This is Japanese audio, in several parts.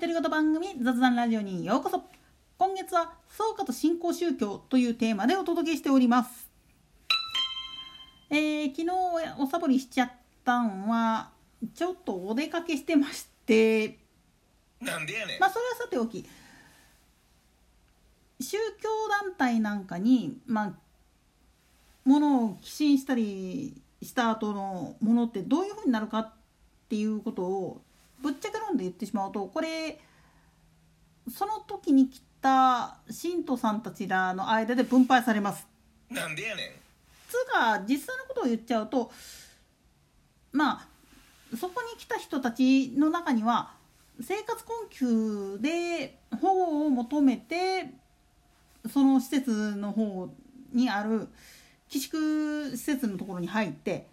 独り言番組雑談ラジオにようこそ。今月は総括新興宗教というテーマでお届けしております。えー、昨日おサボりしちゃったんはちょっとお出かけしてまして。なんでやねん。まあそれはさておき宗教団体なんかにまあものを寄進したりした後のものってどういうふうになるかっていうことをぶっちゃけ論で言ってしまうとこれその時に来た信徒さんたちらの間で分配されます。なんでやねん。つうか実際のことを言っちゃうとまあそこに来た人たちの中には生活困窮で保護を求めてその施設の方にある寄宿施設のところに入って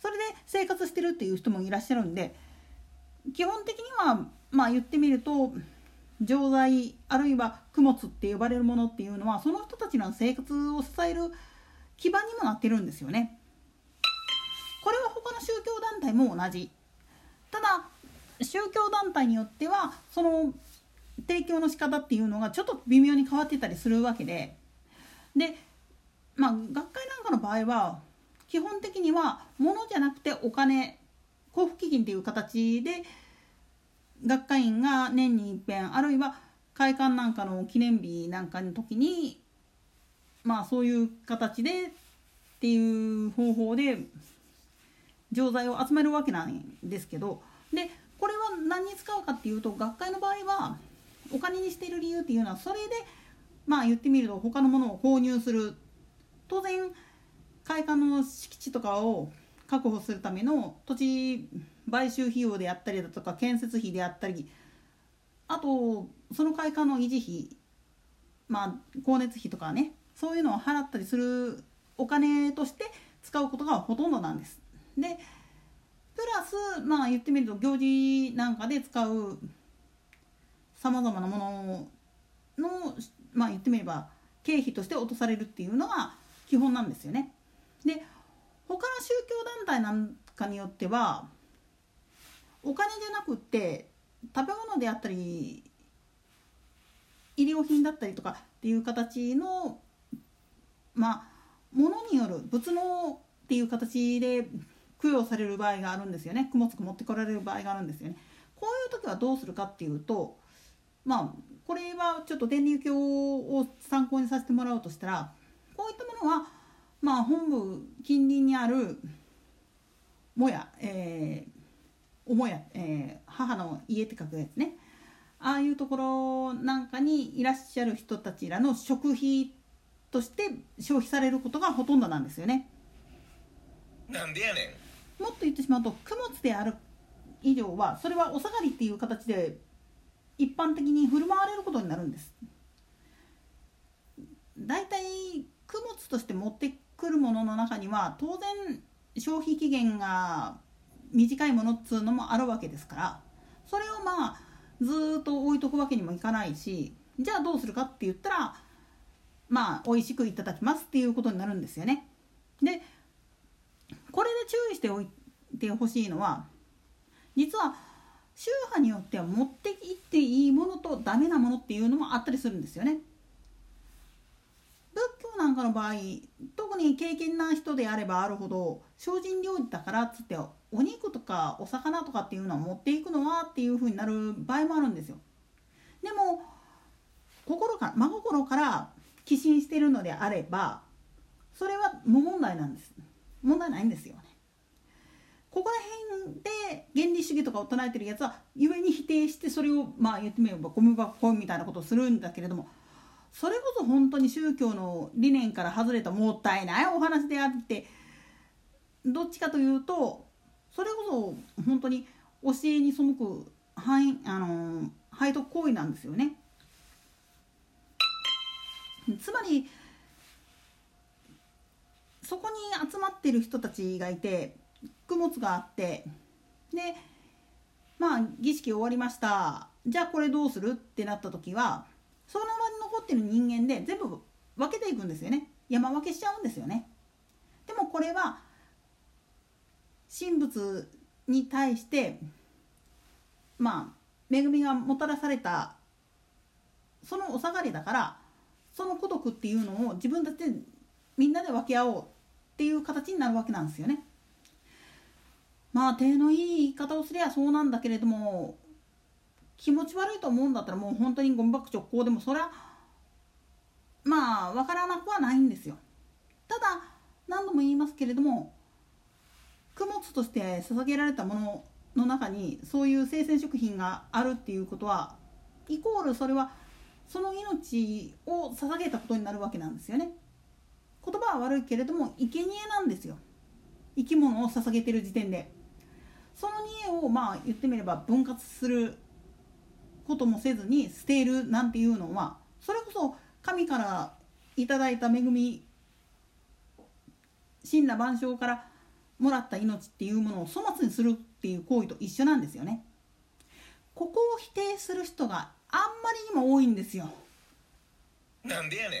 それで生活してるっていう人もいらっしゃるんで基本的にはまあ言ってみると錠剤あるいは供物って呼ばれるものっていうのはその人たちの生活を支える基盤にもなってるんですよね。これは他の宗教団体も同じ。ただ宗教団体によってはその提供の仕方っていうのがちょっと微妙に変わってたりするわけででまあ学会なんかの場合は基本的には物じゃなくてお金交付基金っていう形で学会員が年に一遍あるいは会館なんかの記念日なんかの時にまあそういう形でっていう方法で錠剤を集めるわけなんですけどでこれは何に使うかっていうと学会の場合はお金にしている理由っていうのはそれでまあ言ってみると他のものを購入する。当然会館の敷地とかを確保するための土地買収費用であったりだとか建設費であったりあとその会館の維持費まあ光熱費とかねそういうのを払ったりするお金として使うことがほとんどなんです。でプラスまあ言ってみると行事なんかで使うさまざまなもののまあ言ってみれば経費として落とされるっていうのが基本なんですよね。で他の宗教団体なんかによってはお金じゃなくって食べ物であったり医療品だったりとかっていう形のまあ物による仏能っていう形で供養される場合があるんですよね供物持ってこられる場合があるんですよね。こういう時はどうするかっていうとまあこれはちょっと天竜教を参考にさせてもらおうとしたらこういったものはまあ本部近隣にあるもや、えー、おもや、えー、母の家って書くやつねああいうところなんかにいらっしゃる人たちらの食費として消費されることがほとんどなんですよね。なんでやねん。もっと言ってしまうと供物である以上はそれはお下がりっていう形で一般的に振る舞われることになるんです。だいたい供物として持ってくるものの中には当然消費期限が短いものっつうのもあるわけですからそれをまあずっと置いとくわけにもいかないしじゃあどうするかって言ったらまあ美味しくいただきますっていうことになるんですよね。でこれで注意しておいてほしいのは実は宗派によっては持っていっていいものとダメなものっていうのもあったりするんですよね。かの場合特に敬虔な人であればあるほど精進料理だからっつってお肉とかお魚とかっていうのを持っていくのはっていうふうになる場合もあるんですよ。でも心から真心から寄進してるのであればそれは無問題なんです問題ないんですよねここら辺で原理主義とかを唱えてるやつは故に否定してそれをまあ言ってみればゴミ箱みたいなことをするんだけれどもそれこそ本当に宗教の理念から外れたもったいないお話であってどっちかというとそれこそ本当に教えに背く背あの背徳行為なんですよね。つまりそこに集まってる人たちがいて供物があってでまあ儀式終わりましたじゃあこれどうする？ってなった時はその場に残ってる人間で全部分けていくんですよね山分けしちゃうんですよねでもこれは神仏に対してまあ恵みがもたらされたそのお下がりだからその孤独っていうのを自分たちでみんなで分け合おうっていう形になるわけなんですよね。まあ手のいい言い方をすりゃそうなんだけれども気持ち悪いと思うんだったらもう本当にゴミ箱直行でもそりゃまあ分からなくはないんですよ。ただ何度も言いますけれども供物として捧げられたものの中にそういう生鮮食品があるっていうことはイコールそれはその命を捧げたことになるわけなんですよね。言葉は悪いけれども生贄なんですよ生き物を捧げてる時点でその煮えをまあ言ってみれば分割することもせずに捨てるなんていうのはそれこそ神からいただいた恵み神羅万象からもらった命っていうものを粗末にするっていう行為と一緒なんですよね。ここを否定する人があんまりにも多いんですよ。なんでやねん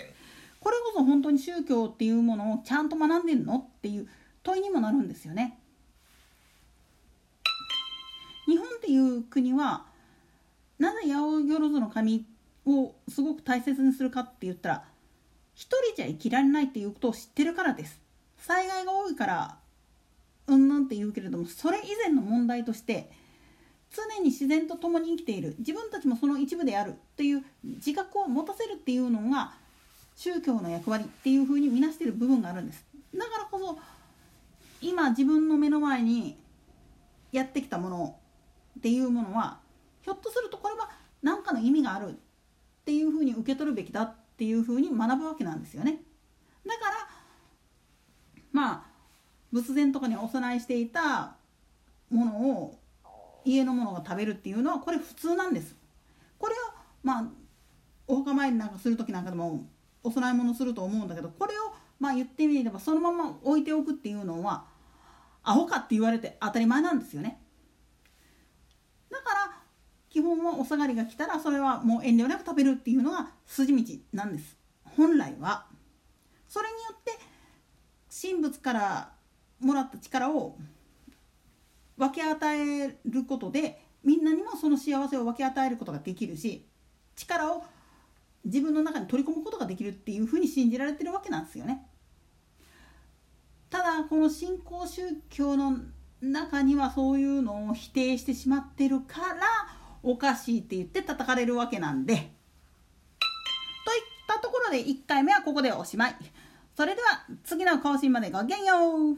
これこそ本当に宗教っていうものをちゃんと学んでんのっていう問いにもなるんですよね。日本っていう国はなぜ八百万の神をすごく大切にするかって言ったら一人じゃ生きられないっていうことを知ってるからです。災害が多いからうんぬんて言うけれどもそれ以前の問題として常に自然と共に生きている自分たちもその一部であるという自覚を持たせるっていうのが宗教の役割っていうふうに見なしている部分があるんですだからこそ今自分の目の前にやってきたものっていうものはひょっとするとこれは何かの意味があるっていうふうに受け取るべきだっていうふうに学ぶわけなんですよね。だからまあ仏前とかにお供えしていたものを家のものが食べるっていうのはこれ普通なんです。これをまあお墓参りなんかする時なんかでもお供え物すると思うんだけどこれをまあ言ってみればそのまま置いておくっていうのはアホかって言われて当たり前なんですよね。基本はお下がりが来たらそれはもう遠慮なく食べるっていうのが筋道なんです本来はそれによって神仏からもらった力を分け与えることでみんなにもその幸せを分け与えることができるし力を自分の中に取り込むことができるっていうふうに信じられてるわけなんですよね。ただこの新興宗教の中にはそういうのを否定してしまってるからおかしいって言って叩かれるわけなんで。といったところで1回目はここでおしまい。それでは次の更新までごきげんよう